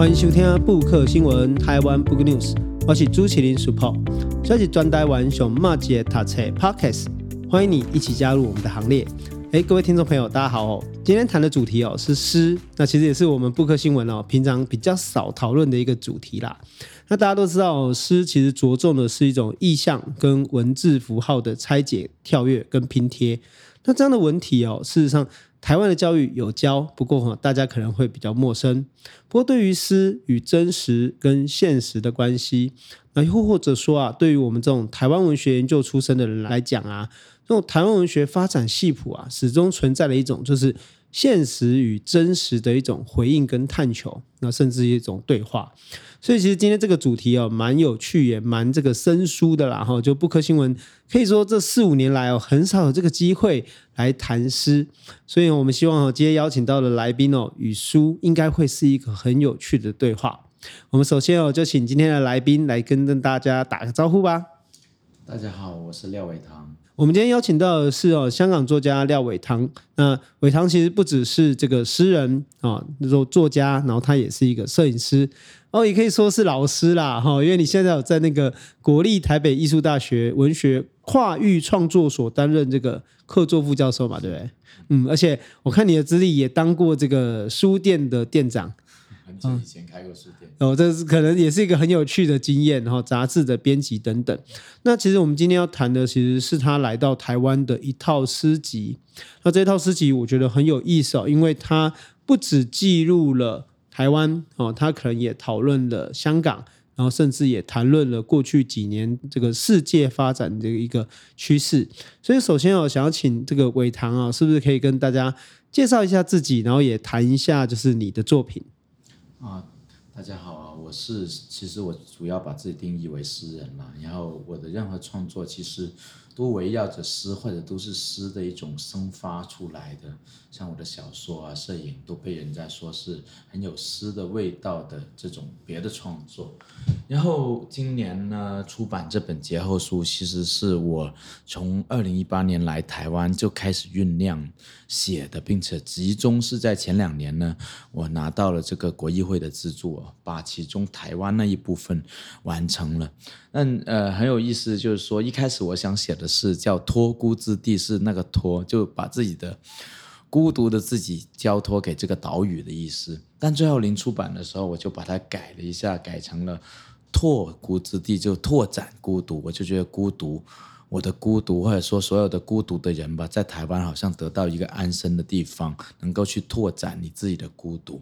欢迎收听布克新闻台湾 Book News，我是朱麒麟 Super，这是专台湾上马街读册 Podcast，欢迎你一起加入我们的行列。哎，各位听众朋友，大家好哦！今天谈的主题哦是诗，那其实也是我们布克新闻哦平常比较少讨论的一个主题啦。那大家都知道，诗其实着重的是一种意象跟文字符号的拆解、跳跃跟拼贴。那这样的文体哦，事实上台湾的教育有教，不过哈，大家可能会比较陌生。不过对于诗与真实跟现实的关系，那又或者说啊，对于我们这种台湾文学研究出身的人来讲啊，这种台湾文学发展系谱啊，始终存在的一种就是。现实与真实的一种回应跟探求，那甚至一种对话。所以其实今天这个主题哦，蛮有趣也蛮这个生疏的啦哈。就布克新闻可以说这四五年来哦，很少有这个机会来谈诗，所以我们希望哦，今天邀请到的来宾哦，与书应该会是一个很有趣的对话。我们首先哦，就请今天的来宾来跟跟大家打个招呼吧。大家好，我是廖伟棠。我们今天邀请到的是哦，香港作家廖伟棠。那伟棠其实不只是这个诗人啊，那种作家，然后他也是一个摄影师哦，也可以说是老师啦哈。因为你现在有在那个国立台北艺术大学文学跨域创作所担任这个客座副教授嘛，对不对？嗯，而且我看你的资历也当过这个书店的店长。很久以前开过书店哦，这是可能也是一个很有趣的经验，然后杂志的编辑等等。那其实我们今天要谈的，其实是他来到台湾的一套诗集。那这套诗集我觉得很有意思哦，因为它不只记录了台湾哦，他可能也讨论了香港，然后甚至也谈论了过去几年这个世界发展的一个趋势。所以首先我想要请这个伟堂啊，是不是可以跟大家介绍一下自己，然后也谈一下就是你的作品。啊，大家好啊！我是其实我主要把自己定义为诗人嘛，然后我的任何创作其实都围绕着诗，或者都是诗的一种生发出来的。像我的小说啊、摄影都被人家说是很有诗的味道的这种别的创作。然后今年呢，出版这本节后书，其实是我从二零一八年来台湾就开始酝酿写的，并且集中是在前两年呢，我拿到了这个国议会的资助，把其中台湾那一部分完成了。那呃很有意思，就是说一开始我想写的是叫托孤之地，是那个托，就把自己的。孤独的自己交托给这个岛屿的意思，但最后临出版的时候，我就把它改了一下，改成了拓孤之地，就拓展孤独。我就觉得孤独，我的孤独，或者说所有的孤独的人吧，在台湾好像得到一个安身的地方，能够去拓展你自己的孤独。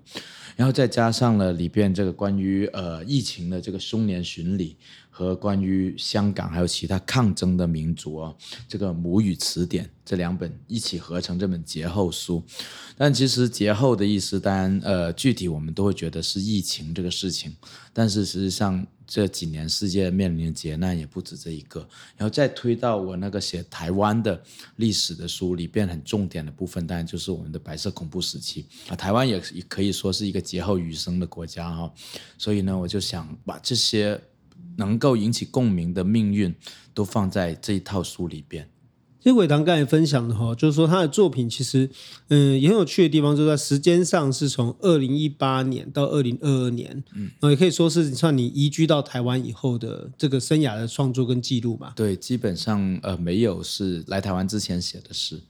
然后再加上了里边这个关于呃疫情的这个凶年巡礼。和关于香港还有其他抗争的民族哦，这个母语词典这两本一起合成这本节后书，但其实节后的意思，当然呃具体我们都会觉得是疫情这个事情，但是实际上这几年世界面临的劫难也不止这一个，然后再推到我那个写台湾的历史的书里边很重点的部分，当然就是我们的白色恐怖时期。啊，台湾也也可以说是一个劫后余生的国家哈，所以呢，我就想把这些。能够引起共鸣的命运，都放在这一套书里边。其实伟堂刚才分享的哈，就是说他的作品其实，嗯，也很有趣的地方，就是在时间上是从二零一八年到二零二二年，嗯，也可以说是算你移居到台湾以后的这个生涯的创作跟记录吧。对，基本上呃没有是来台湾之前写的诗。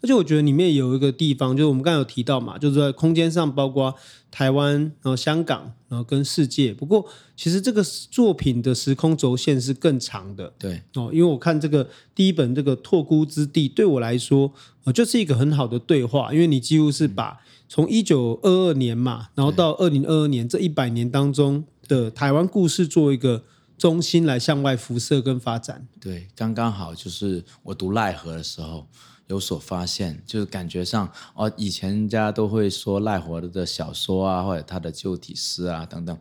而且我觉得里面有一个地方，就是我们刚才有提到嘛，就是在空间上，包括台湾，然后香港，然后跟世界。不过，其实这个作品的时空轴线是更长的。对哦，因为我看这个第一本这个《拓孤之地》，对我来说，呃，就是一个很好的对话，因为你几乎是把从一九二二年嘛，然后到二零二二年这一百年当中的台湾故事做一个中心来向外辐射跟发展。对，刚刚好就是我读奈何的时候。有所发现，就是感觉上哦，以前人家都会说赖活的小说啊，或者他的旧体诗啊等等。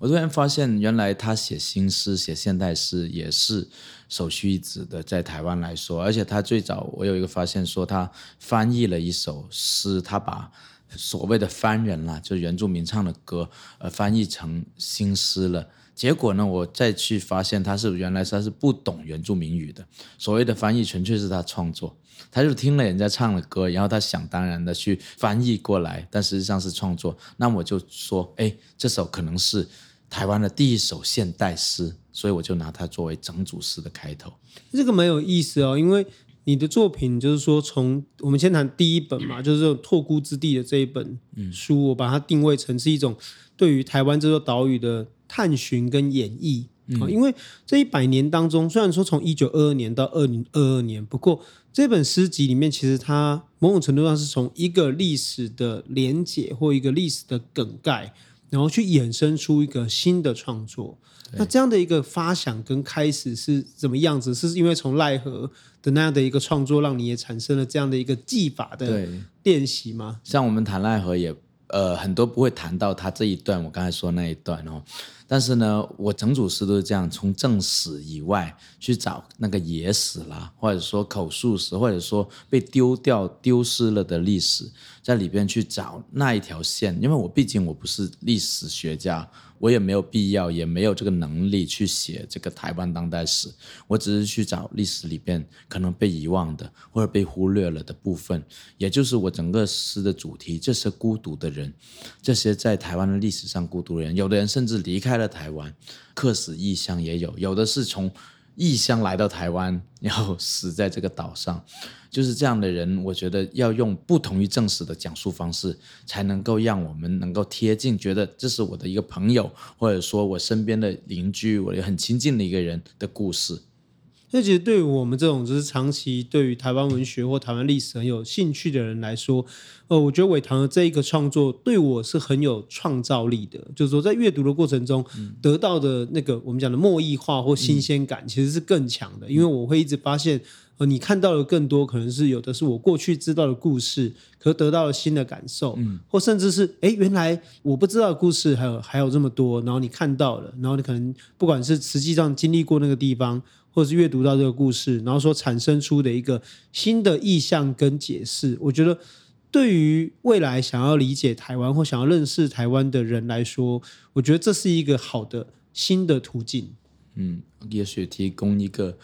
我突然发现，原来他写新诗、写现代诗也是首屈一指的，在台湾来说。而且他最早，我有一个发现，说他翻译了一首诗，他把所谓的翻人啦，就是原住民唱的歌，呃，翻译成新诗了。结果呢，我再去发现他是原来他是不懂原住民语的。所谓的翻译纯粹是他创作，他就听了人家唱的歌，然后他想当然的去翻译过来，但实际上是创作。那我就说，哎，这首可能是台湾的第一首现代诗，所以我就拿它作为整组诗的开头。这个蛮有意思哦，因为你的作品就是说，从我们先谈第一本嘛，就是这种拓孤之地的这一本书，我把它定位成是一种对于台湾这座岛屿的。探寻跟演绎。啊、嗯，因为这一百年当中，虽然说从一九二二年到二零二二年，不过这本诗集里面，其实它某种程度上是从一个历史的连结或一个历史的梗概，然后去衍生出一个新的创作。那这样的一个发想跟开始是怎么样子？是因为从赖何的那样的一个创作，让你也产生了这样的一个技法的练习吗？像我们谈赖何也呃很多不会谈到他这一段，我刚才说那一段哦。但是呢，我整组诗都是这样，从正史以外去找那个野史啦，或者说口述史，或者说被丢掉、丢失了的历史，在里边去找那一条线。因为我毕竟我不是历史学家。我也没有必要，也没有这个能力去写这个台湾当代史。我只是去找历史里边可能被遗忘的或者被忽略了的部分，也就是我整个诗的主题。这些孤独的人，这些在台湾的历史上孤独的人，有的人甚至离开了台湾，客死异乡也有，有的是从异乡来到台湾，然后死在这个岛上。就是这样的人，我觉得要用不同于正史的讲述方式，才能够让我们能够贴近，觉得这是我的一个朋友，或者说我身边的邻居，我也很亲近的一个人的故事。那其实对于我们这种就是长期对于台湾文学或台湾历史很有兴趣的人来说，呃，我觉得伟唐的这一个创作对我是很有创造力的。就是说，在阅读的过程中得到的那个我们讲的墨异化或新鲜感，其实是更强的。因为我会一直发现，呃，你看到的更多可能是有的是我过去知道的故事，可得到了新的感受，或甚至是哎，原来我不知道的故事还有还有这么多，然后你看到了，然后你可能不管是实际上经历过那个地方。或者是阅读到这个故事，然后所产生出的一个新的意象跟解释，我觉得对于未来想要理解台湾或想要认识台湾的人来说，我觉得这是一个好的新的途径。嗯，也许提供一个。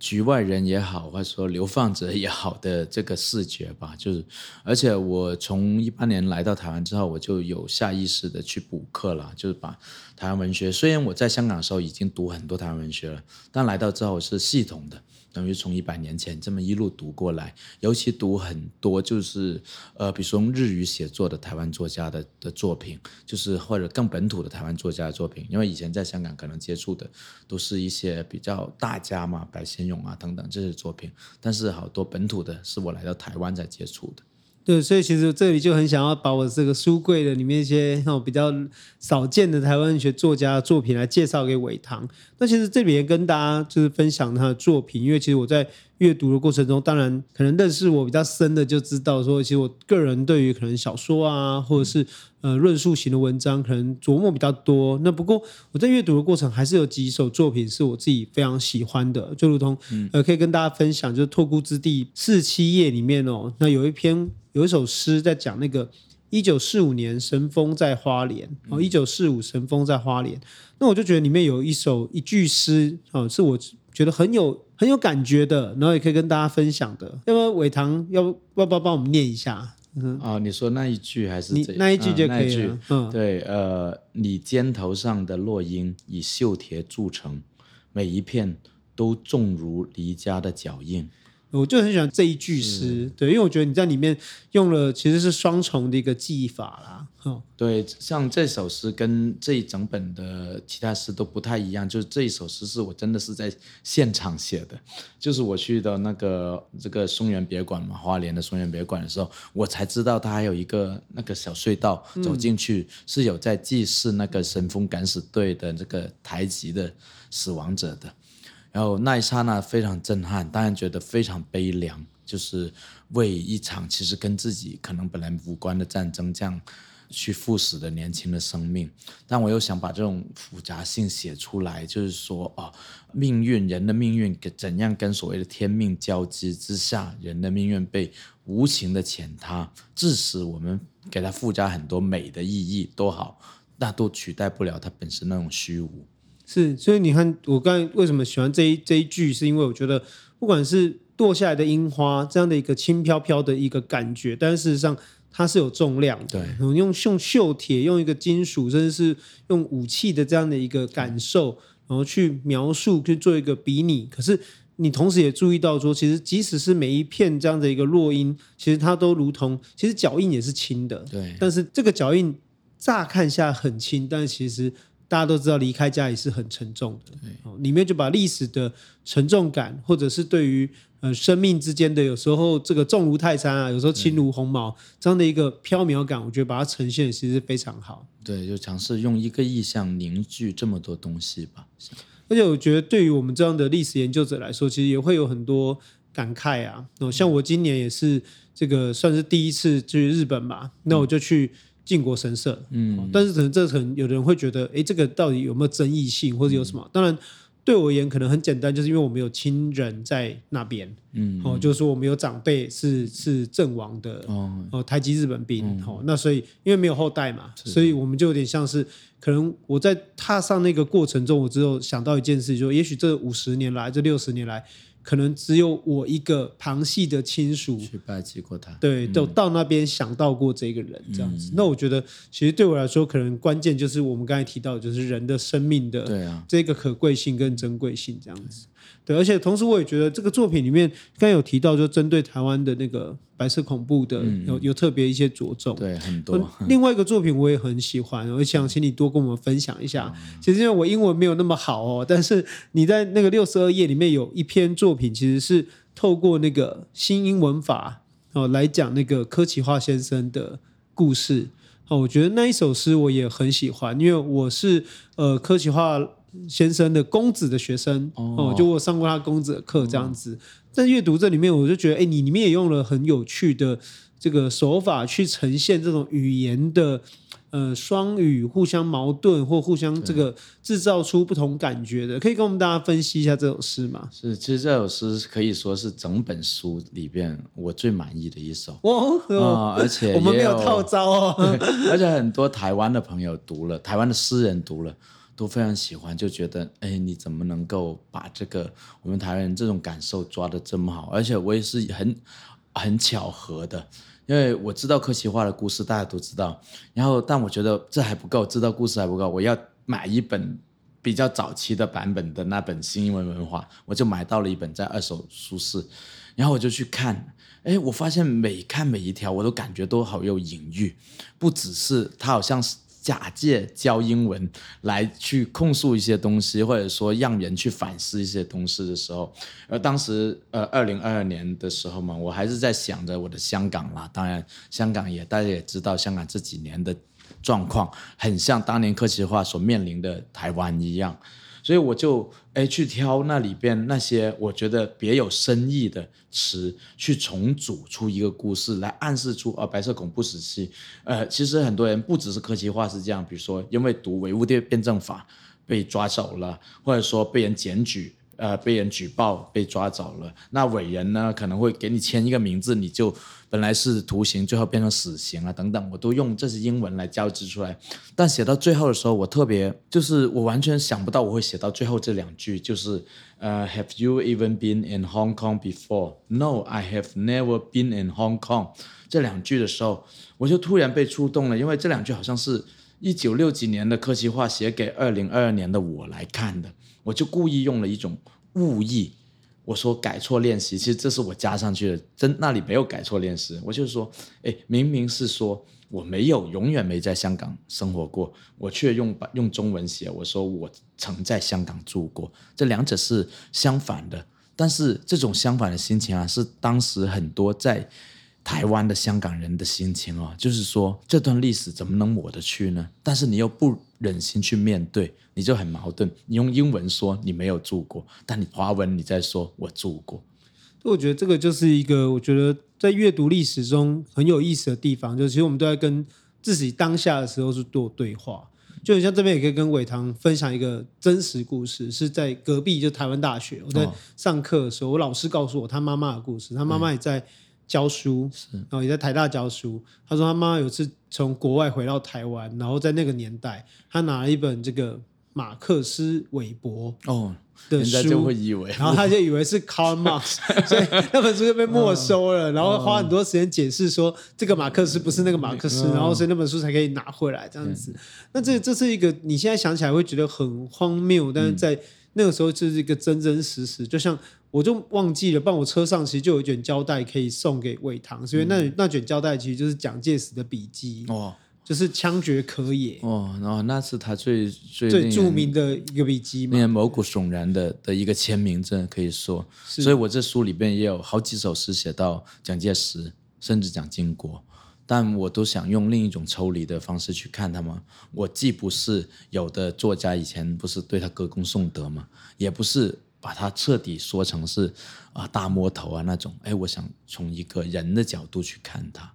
局外人也好，或者说流放者也好的这个视觉吧，就是，而且我从一八年来到台湾之后，我就有下意识的去补课了，就是把台湾文学，虽然我在香港的时候已经读很多台湾文学了，但来到之后是系统的。等于从一百年前这么一路读过来，尤其读很多就是呃，比如说用日语写作的台湾作家的的作品，就是或者更本土的台湾作家的作品，因为以前在香港可能接触的都是一些比较大家嘛，白先勇啊等等这些作品，但是好多本土的是我来到台湾才接触的。对，所以其实这里就很想要把我这个书柜的里面一些那种比较少见的台湾文学作家的作品来介绍给伟棠。那其实这里也跟大家就是分享他的作品，因为其实我在阅读的过程中，当然可能认识我比较深的就知道说，其实我个人对于可能小说啊，或者是呃论述型的文章，可能琢磨比较多。那不过我在阅读的过程，还是有几首作品是我自己非常喜欢的，就如同呃可以跟大家分享，就是《拓孤之地》四十七页里面哦，那有一篇。有一首诗在讲那个一九四五年神风在花莲哦，一九四五神风在花莲。那我就觉得里面有一首一句诗哦，是我觉得很有很有感觉的，然后也可以跟大家分享的。要不伟棠要要不要帮我们念一下？嗯，啊，你说那一句还是这那一句就可以了。啊、嗯，对，呃，你肩头上的落英以锈铁铸成，每一片都重如离家的脚印。我就很喜欢这一句诗，对，因为我觉得你在里面用了其实是双重的一个技法啦。哦，对，像这首诗跟这一整本的其他诗都不太一样，就是这一首诗是我真的是在现场写的，就是我去的那个这个松原别馆嘛，花莲的松原别馆的时候，我才知道它还有一个那个小隧道，走进去是有在祭祀那个神风敢死队的这个台籍的死亡者的。然后那一刹那非常震撼，当然觉得非常悲凉，就是为一场其实跟自己可能本来无关的战争这样去赴死的年轻的生命。但我又想把这种复杂性写出来，就是说啊，命运，人的命运怎样跟所谓的天命交织之下，人的命运被无情的践踏，致使我们给它附加很多美的意义都好，那都取代不了它本身那种虚无。是，所以你看，我刚才为什么喜欢这一这一句，是因为我觉得，不管是堕下来的樱花这样的一个轻飘飘的一个感觉，但事实上它是有重量的。对，用用锈铁，用一个金属，甚至是用武器的这样的一个感受，然后去描述，去做一个比拟。可是你同时也注意到说，其实即使是每一片这样的一个落音，其实它都如同，其实脚印也是轻的。对，但是这个脚印乍看下很轻，但其实。大家都知道，离开家也是很沉重的。对，里面就把历史的沉重感，或者是对于呃生命之间的有时候这个重如泰山啊，有时候轻如鸿毛这样的一个飘渺感，我觉得把它呈现其实是非常好。对，就尝试用一个意象凝聚这么多东西吧。而且我觉得，对于我们这样的历史研究者来说，其实也会有很多感慨啊。哦，像我今年也是这个算是第一次去日本吧，那我就去。靖国神社，嗯，但是可能这可能有的人会觉得，哎，这个到底有没有争议性，或者有什么？嗯、当然，对我而言可能很简单，就是因为我们有亲人在那边，嗯，哦，就是说我们有长辈是是阵亡的，哦，哦，台籍日本兵，嗯、哦，那所以因为没有后代嘛，所以我们就有点像是，可能我在踏上那个过程中，我只有想到一件事，就也许这五十年来，这六十年来。可能只有我一个旁系的亲属去拜祭过他，对，都到那边想到过这个人这样子。嗯、那我觉得，其实对我来说，可能关键就是我们刚才提到，就是人的生命的对啊这个可贵性跟珍贵性这样子。对，而且同时我也觉得这个作品里面刚有提到，就针对台湾的那个白色恐怖的，嗯、有有特别一些着重。对，很多。另外一个作品我也很喜欢，我想请你多跟我们分享一下。嗯、其实因为我英文没有那么好哦，但是你在那个六十二页里面有一篇作品，其实是透过那个新英文法哦来讲那个柯奇化先生的故事。哦，我觉得那一首诗我也很喜欢，因为我是呃柯奇化。先生的公子的学生哦，就我上过他公子的课这样子，哦、在阅读这里面，我就觉得，哎，你里面也用了很有趣的这个手法去呈现这种语言的呃双语互相矛盾或互相这个制造出不同感觉的，可以跟我们大家分析一下这首诗吗？是，其实这首诗可以说是整本书里边我最满意的一首。哦，哦，而且 我们没有套招哦，而且很多台湾的朋友读了，台湾的诗人读了。都非常喜欢，就觉得，哎，你怎么能够把这个我们台湾人这种感受抓得这么好？而且我也是很很巧合的，因为我知道柯奇化的故事，大家都知道。然后，但我觉得这还不够，知道故事还不够，我要买一本比较早期的版本的那本新英文文化，我就买到了一本在二手书市，然后我就去看，哎，我发现每看每一条，我都感觉都好有隐喻，不只是它好像是。假借教英文来去控诉一些东西，或者说让人去反思一些东西的时候，而当时呃，二零二二年的时候嘛，我还是在想着我的香港啦。当然，香港也大家也知道，香港这几年的状况很像当年科学化所面临的台湾一样。所以我就诶去挑那里边那些我觉得别有深意的词，去重组出一个故事来暗示出啊，白色恐怖时期，呃，其实很多人不只是科技化是这样，比如说因为读唯物辩证法被抓走了，或者说被人检举。呃，被人举报被抓走了，那伟人呢可能会给你签一个名字，你就本来是徒刑，最后变成死刑啊等等，我都用这些英文来交织出来。但写到最后的时候，我特别就是我完全想不到我会写到最后这两句，就是呃，Have you even been in Hong Kong before? No, I have never been in Hong Kong。这两句的时候，我就突然被触动了，因为这两句好像是一九六几年的柯奇化写给二零二二年的我来看的。我就故意用了一种误译，我说改错练习，其实这是我加上去的，真那里没有改错练习。我就是说，哎，明明是说我没有，永远没在香港生活过，我却用用中文写，我说我曾在香港住过，这两者是相反的。但是这种相反的心情啊，是当时很多在台湾的香港人的心情哦，就是说这段历史怎么能抹得去呢？但是你又不忍心去面对，你就很矛盾。你用英文说你没有住过，但你华文你在说我住过。我觉得这个就是一个我觉得在阅读历史中很有意思的地方，就是其实我们都在跟自自己当下的时候是做对话。就很像这边也可以跟伟棠分享一个真实故事，是在隔壁就台湾大学，我在上课的时候，我老师告诉我他妈妈的故事，他妈妈也在教书，然后也在台大教书。他说他妈妈有次从国外回到台湾，然后在那个年代，他拿了一本这个马克思韦伯哦。的书，就会以为，然后他就以为是 Karl Marx，所以那本书就被没收了。然后花很多时间解释说，这个马克思不是那个马克思，然后所以那本书才可以拿回来这样子。那这这是一个你现在想起来会觉得很荒谬，但是在那个时候就是一个真真实实。就像我就忘记了，帮我车上其实就有一卷胶带可以送给魏唐，所以那那卷胶带其实就是蒋介石的笔记哦。就是枪决可也哦，然后那是他最最最著名的一个笔记嘛，令人毛骨悚然的的一个签名，真的可以说。所以我这书里边也有好几首诗写到蒋介石，甚至蒋经国，但我都想用另一种抽离的方式去看他们。我既不是有的作家以前不是对他歌功颂德嘛，也不是把它彻底说成是啊大魔头啊那种。哎，我想从一个人的角度去看他。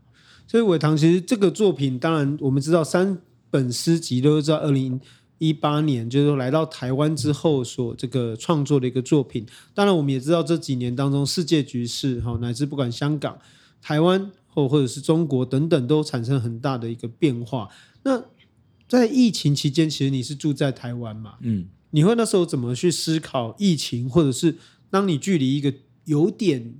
所以伟棠其实这个作品，当然我们知道三本诗集都是在二零一八年，就是说来到台湾之后所这个创作的一个作品。当然我们也知道这几年当中世界局势哈，乃至不管香港、台湾或或者是中国等等，都产生很大的一个变化。那在疫情期间，其实你是住在台湾嘛？嗯，你会那时候怎么去思考疫情，或者是当你距离一个有点。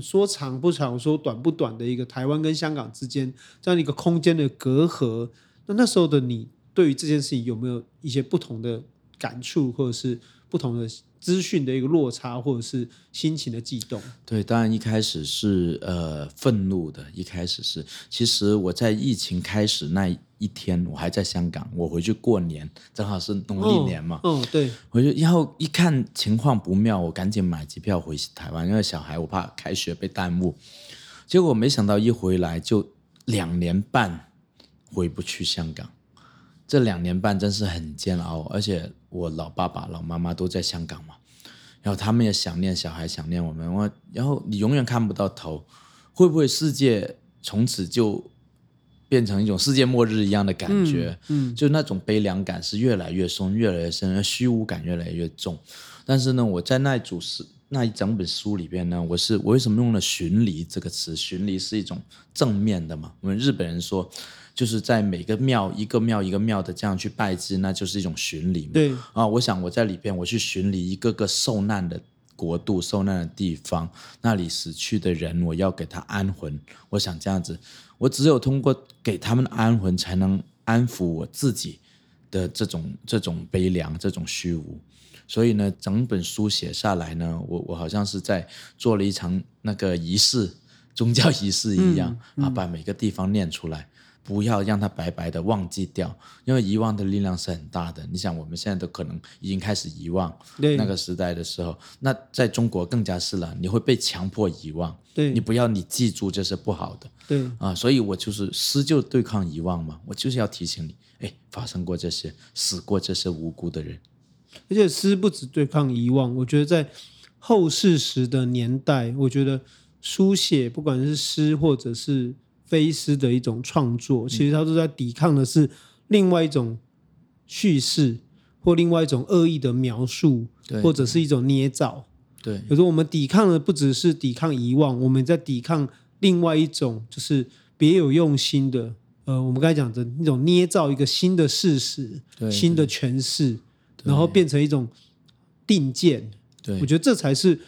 说长不长，说短不短的一个台湾跟香港之间这样一个空间的隔阂，那那时候的你对于这件事情有没有一些不同的感触，或者是不同的资讯的一个落差，或者是心情的悸动？对，当然一开始是呃愤怒的，一开始是，其实我在疫情开始那。一天我还在香港，我回去过年，正好是农历年嘛。嗯、哦哦，对。回去然后一看情况不妙，我赶紧买机票回台湾，因为小孩我怕开学被耽误。结果没想到一回来就两年半回不去香港，这两年半真是很煎熬，而且我老爸爸、老妈妈都在香港嘛，然后他们也想念小孩，想念我们。我然后你永远看不到头，会不会世界从此就？变成一种世界末日一样的感觉，嗯，嗯，就那种悲凉感是越来越深，越来越深，而虚无感越来越重。但是呢，我在那一组是，那一整本书里边呢，我是我为什么用了“巡离”这个词？巡离是一种正面的嘛？我们日本人说，就是在每个庙一个庙一个庙的这样去拜祭，那就是一种巡礼嘛。对啊，我想我在里边我去巡礼一个个受难的国度、受难的地方，那里死去的人，我要给他安魂。我想这样子。我只有通过给他们安魂，才能安抚我自己的这种这种悲凉、这种虚无。所以呢，整本书写下来呢，我我好像是在做了一场那个仪式，宗教仪式一样、嗯嗯、啊，把每个地方念出来。不要让它白白的忘记掉，因为遗忘的力量是很大的。你想，我们现在都可能已经开始遗忘那个时代的时候，那在中国更加是了，你会被强迫遗忘。对，你不要你记住这是不好的。对啊，所以我就是诗就对抗遗忘嘛，我就是要提醒你，哎，发生过这些，死过这些无辜的人。而且诗不止对抗遗忘，我觉得在后世时的年代，我觉得书写不管是诗或者是。非诗的一种创作，其实他都在抵抗的是另外一种叙事，或另外一种恶意的描述，或者是一种捏造。对，有时候我们抵抗的不只是抵抗遗忘，我们在抵抗另外一种就是别有用心的，呃，我们刚才讲的那种捏造一个新的事实、新的诠释，然后变成一种定见。对，我觉得这才是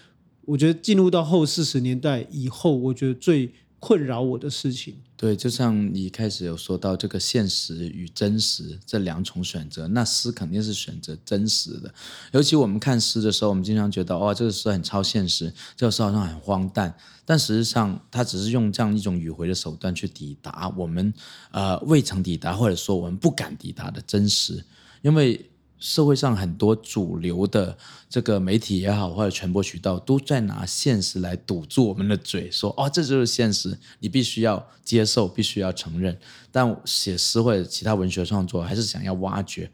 我觉得进入到后四十年代以后，我觉得最。困扰我的事情，对，就像你一开始有说到这个现实与真实这两种选择，那诗肯定是选择真实的。尤其我们看诗的时候，我们经常觉得，哇，这个诗很超现实，这个诗好像很荒诞，但实际上，它只是用这样一种迂回的手段去抵达我们呃未曾抵达或者说我们不敢抵达的真实，因为。社会上很多主流的这个媒体也好，或者传播渠道都在拿现实来堵住我们的嘴，说哦，这就是现实，你必须要接受，必须要承认。但写诗或者其他文学创作，还是想要挖掘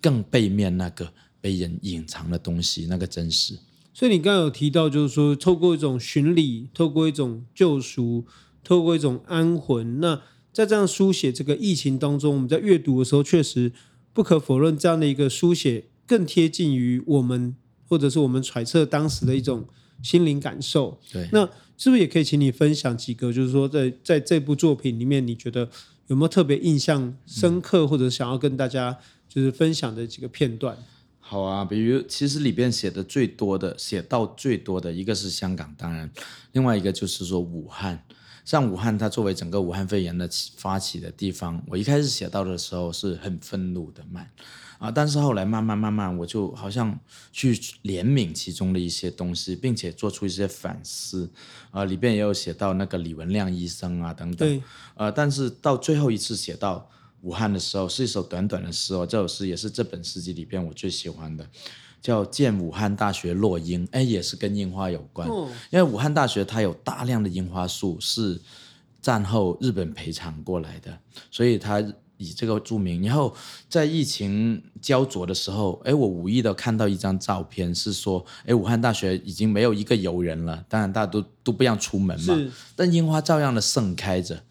更背面那个被人隐藏的东西，那个真实。所以你刚刚有提到，就是说透过一种巡礼，透过一种救赎，透过一种安魂，那在这样书写这个疫情当中，我们在阅读的时候，确实不可否认，这样的一个书写更贴近于我们，或者是我们揣测当时的一种心灵感受。对，那是不是也可以请你分享几个，就是说在在这部作品里面，你觉得有没有特别印象深刻，或者想要跟大家就是分享的几个片段？好啊，比如其实里边写的最多的，写到最多的一个是香港，当然，另外一个就是说武汉。像武汉，它作为整个武汉肺炎的发起的地方，我一开始写到的时候是很愤怒的慢啊，但是后来慢慢慢慢，我就好像去怜悯其中的一些东西，并且做出一些反思啊，里边也有写到那个李文亮医生啊等等，对，呃，但是到最后一次写到武汉的时候，是一首短短的诗哦，这首诗也是这本诗集里边我最喜欢的。叫建武汉大学落樱，哎，也是跟樱花有关。哦、因为武汉大学它有大量的樱花树是战后日本赔偿过来的，所以它以这个著名。然后在疫情焦灼的时候，哎，我无意的看到一张照片，是说，哎，武汉大学已经没有一个游人了，当然大家都都不让出门嘛，但樱花照样的盛开着。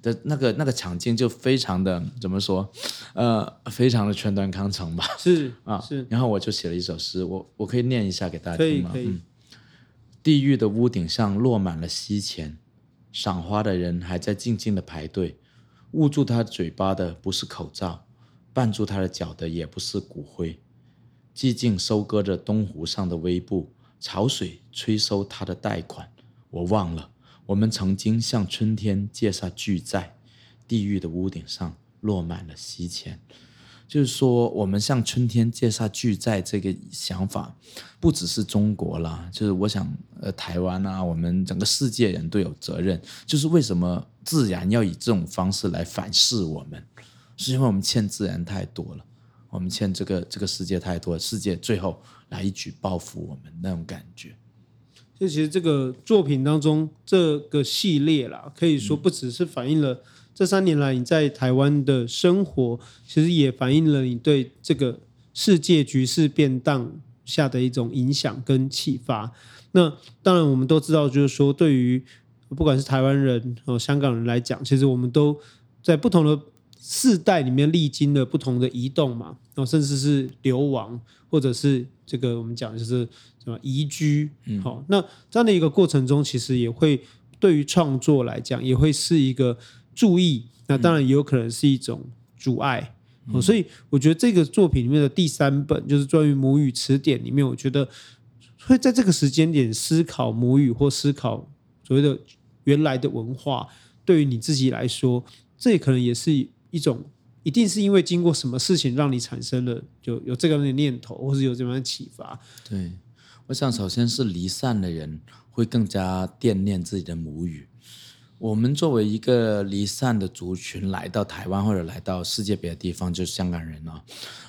的那个那个场景就非常的怎么说，呃，非常的全端康成吧。是啊，是。然后我就写了一首诗，我我可以念一下给大家听吗？嗯。地狱的屋顶上落满了西钱，赏花的人还在静静的排队。捂住他嘴巴的不是口罩，绊住他的脚的也不是骨灰。寂静收割着东湖上的微布，潮水催收他的贷款。我忘了。我们曾经向春天借下巨债，地狱的屋顶上落满了西钱。就是说，我们向春天借下巨债这个想法，不只是中国啦，就是我想，呃，台湾啊，我们整个世界人都有责任。就是为什么自然要以这种方式来反噬我们？是因为我们欠自然太多了，我们欠这个这个世界太多了，世界最后来一举报复我们那种感觉。就其实这个作品当中这个系列啦，可以说不只是反映了这三年来你在台湾的生活，其实也反映了你对这个世界局势变荡下的一种影响跟启发。那当然我们都知道，就是说对于不管是台湾人和香港人来讲，其实我们都在不同的世代里面历经了不同的移动嘛，然后甚至是流亡，或者是这个我们讲就是。移居，好，那这样的一个过程中，其实也会对于创作来讲，也会是一个注意，那当然也有可能是一种阻碍。嗯、所以我觉得这个作品里面的第三本，就是关于母语词典里面，我觉得会在这个时间点思考母语或思考所谓的原来的文化，对于你自己来说，这也可能也是一种，一定是因为经过什么事情让你产生了就有这个的念头，或是有这样的启发，对。我想，首先是离散的人会更加惦念自己的母语。我们作为一个离散的族群来到台湾或者来到世界别的地方，就是香港人啊，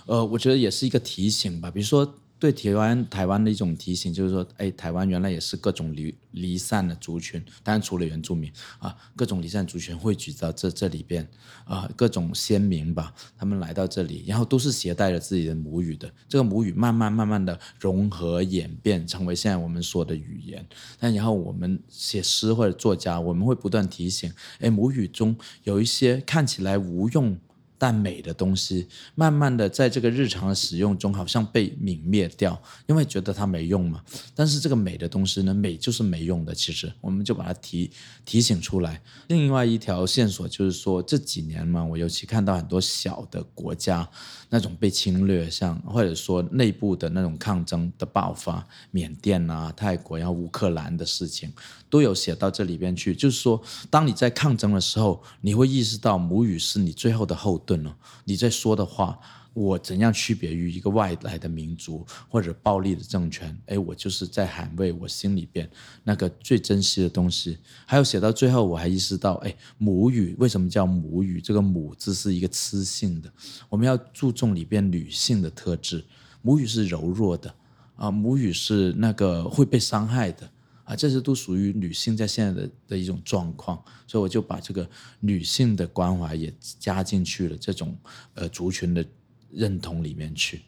呃，我觉得也是一个提醒吧。比如说。对台湾台湾的一种提醒，就是说，哎，台湾原来也是各种离离散的族群，当然除了原住民啊，各种离散族群汇聚到这这里边啊，各种先民吧，他们来到这里，然后都是携带着自己的母语的，这个母语慢慢慢慢的融合演变，成为现在我们说的语言。但然后我们写诗或者作家，我们会不断提醒，哎，母语中有一些看起来无用。但美的东西，慢慢的在这个日常的使用中，好像被泯灭掉，因为觉得它没用嘛。但是这个美的东西呢，美就是没用的。其实，我们就把它提提醒出来。另外一条线索就是说，这几年嘛，我尤其看到很多小的国家那种被侵略，像或者说内部的那种抗争的爆发，缅甸啊、泰国，然后乌克兰的事情，都有写到这里边去。就是说，当你在抗争的时候，你会意识到母语是你最后的后盾了。你在说的话，我怎样区别于一个外来的民族或者暴力的政权？哎，我就是在捍卫我心里边那个最珍惜的东西。还有写到最后，我还意识到，哎，母语为什么叫母语？这个“母”字是一个雌性的，我们要注重里边女性的特质。母语是柔弱的啊，母语是那个会被伤害的。啊，这些都属于女性在现在的的一种状况，所以我就把这个女性的关怀也加进去了，这种呃族群的认同里面去。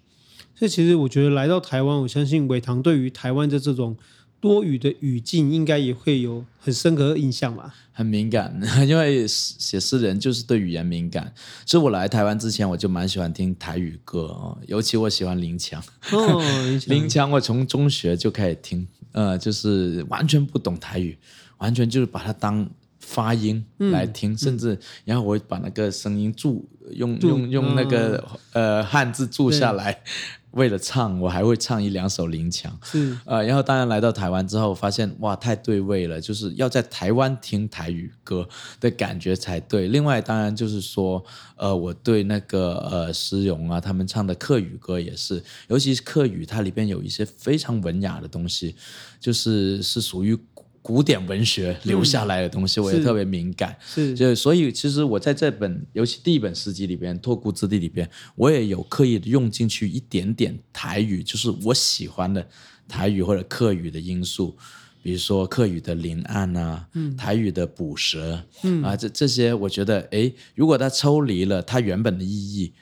所以其实我觉得来到台湾，我相信伟堂对于台湾的这种多语的语境，应该也会有很深刻的印象吧？很敏感，因为写诗人就是对语言敏感。所以我来台湾之前，我就蛮喜欢听台语歌哦，尤其我喜欢林强。哦，林强，我从中学就开始听，呃，就是完全不懂台语，完全就是把它当发音来听，嗯、甚至然后我会把那个声音注用用用那个呃汉字注下来。为了唱，我还会唱一两首林强，是呃，然后当然来到台湾之后，发现哇，太对味了，就是要在台湾听台语歌的感觉才对。另外，当然就是说，呃，我对那个呃诗咏啊，他们唱的客语歌也是，尤其是客语，它里边有一些非常文雅的东西，就是是属于。古典文学留下来的东西，我也特别敏感。是，就所以，其实我在这本，尤其第一本诗集里边《拓孤之地》里边，我也有刻意的用进去一点点台语，就是我喜欢的台语或者客语的因素，比如说客语的林岸啊，嗯，台语的捕蛇，嗯啊，这这些，我觉得，诶，如果它抽离了它原本的意义。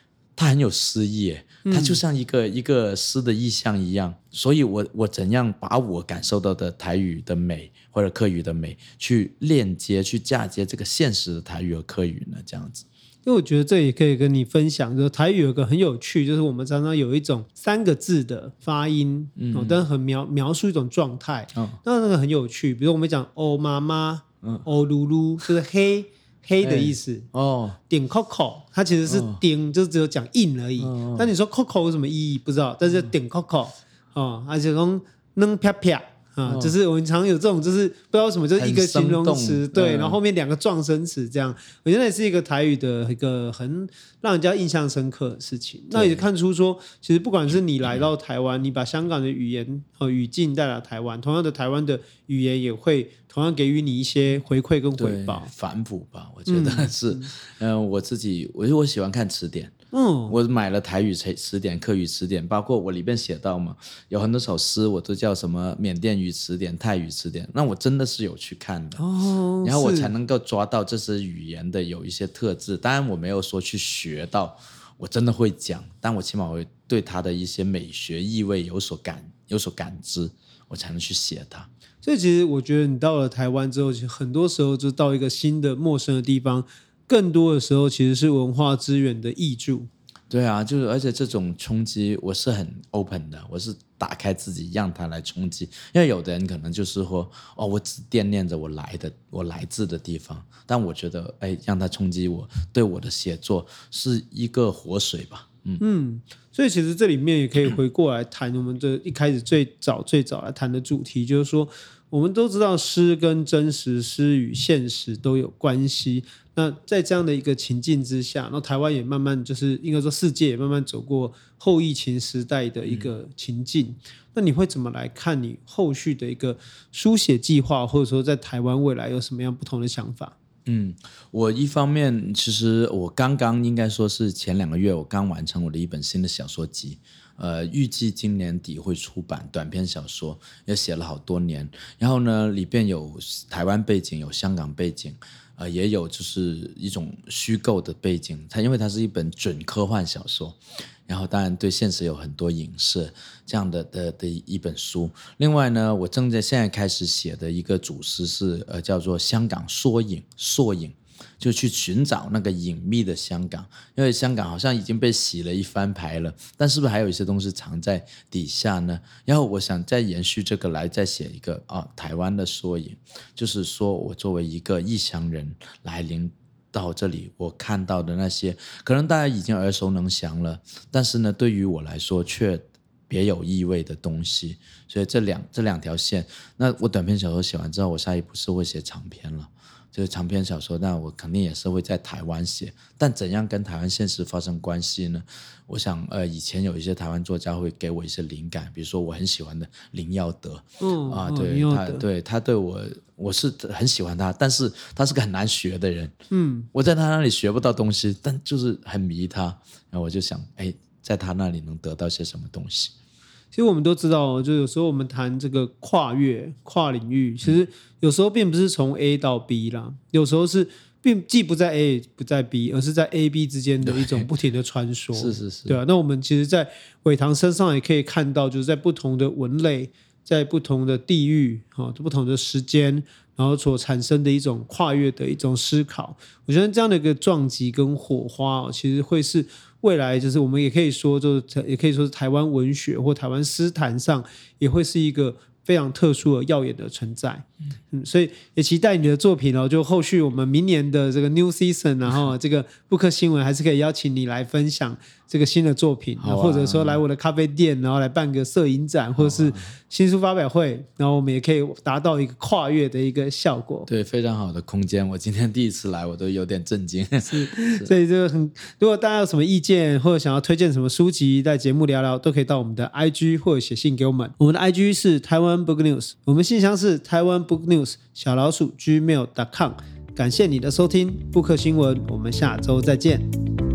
它很有诗意，它就像一个、嗯、一个诗的意象一样。所以我我怎样把我感受到的台语的美或者客语的美，去链接、去嫁接这个现实的台语和客语呢？这样子，因为我觉得这也可以跟你分享，就是台语有个很有趣，就是我们常常有一种三个字的发音，嗯、哦，但很描描述一种状态，哦，那那个很有趣。比如我们讲哦妈妈，嗯，哦噜噜，就是黑。黑的意思、欸、哦，点 coco，它其实是点，哦、就只有讲印而已。哦、但你说 coco 有什么意义？不知道。但是点 coco，哦，而且说能啪啪啊，就是我们常有这种，就是不知道什么，就是一个形容词，对，然后后面两个壮声词这样。我觉得也是一个台语的一个很让人家印象深刻的事情。那也看出说，其实不管是你来到台湾，你把香港的语言和语境带来台湾，同样的台湾的语言也会。同样给予你一些回馈跟回报，反哺吧，我觉得是。嗯，呃、我自己，我我喜欢看词典。嗯，我买了台语词词典、客语词典，包括我里边写到嘛，有很多首诗，我都叫什么缅甸语词典、泰语词典。那我真的是有去看的，哦，然后我才能够抓到这些语言的有一些特质。当然，我没有说去学到，我真的会讲，但我起码会对它的一些美学意味有所感、有所感知，我才能去写它。所以其实我觉得你到了台湾之后，其实很多时候就到一个新的陌生的地方，更多的时候其实是文化资源的益注。对啊，就是而且这种冲击我是很 open 的，我是打开自己让它来冲击。因为有的人可能就是说，哦，我只惦念着我来的我来自的地方，但我觉得，哎，让它冲击我，对我的写作是一个活水吧。嗯嗯，所以其实这里面也可以回过来谈我们这一开始最早最早来谈的主题，就是说我们都知道诗跟真实、诗与现实都有关系。那在这样的一个情境之下，那台湾也慢慢就是应该说世界也慢慢走过后疫情时代的一个情境。嗯、那你会怎么来看你后续的一个书写计划，或者说在台湾未来有什么样不同的想法？嗯，我一方面其实我刚刚应该说是前两个月，我刚完成我的一本新的小说集，呃，预计今年底会出版短篇小说，也写了好多年。然后呢，里边有台湾背景，有香港背景，呃，也有就是一种虚构的背景。它因为它是一本准科幻小说。然后当然对现实有很多影射，这样的的的一本书。另外呢，我正在现在开始写的一个主诗是呃叫做香港缩影，缩影就去寻找那个隐秘的香港，因为香港好像已经被洗了一番牌了，但是不是还有一些东西藏在底下呢？然后我想再延续这个来再写一个啊、台湾的缩影，就是说我作为一个异乡人来临。到这里，我看到的那些，可能大家已经耳熟能详了，但是呢，对于我来说却别有意味的东西。所以这两这两条线，那我短篇小说写完之后，我下一步是会写长篇了。就是长篇小说，那我肯定也是会在台湾写，但怎样跟台湾现实发生关系呢？我想，呃，以前有一些台湾作家会给我一些灵感，比如说我很喜欢的林耀德，嗯啊，对他，对他对我，我是很喜欢他，但是他是个很难学的人，嗯，我在他那里学不到东西，但就是很迷他，然后我就想，哎，在他那里能得到些什么东西。其实我们都知道，就有时候我们谈这个跨越、跨领域，其实有时候并不是从 A 到 B 啦，有时候是并既不在 A 不在 B，而是在 A、B 之间的一种不停的穿梭。是是是，对啊。那我们其实，在伟堂身上也可以看到，就是在不同的文类在不同的地域哈，不同的时间，然后所产生的一种跨越的一种思考。我觉得这样的一个撞击跟火花，其实会是未来，就是我们也可以说，就是也可以说是台湾文学或台湾诗坛上，也会是一个。非常特殊而耀眼的存在，嗯，所以也期待你的作品哦。就后续我们明年的这个 New Season，然后这个布克新闻还是可以邀请你来分享这个新的作品，啊、或者说来我的咖啡店，然后来办个摄影展，或者是新书发表会，然后我们也可以达到一个跨越的一个效果。对，非常好的空间。我今天第一次来，我都有点震惊。是，是所以这个很，如果大家有什么意见或者想要推荐什么书籍，在节目聊聊，都可以到我们的 IG 或者写信给我们。我们的 IG 是台湾 Book News，我们信箱是台湾 Book News 小老鼠 gmail.com。感谢你的收听，布克新闻，我们下周再见。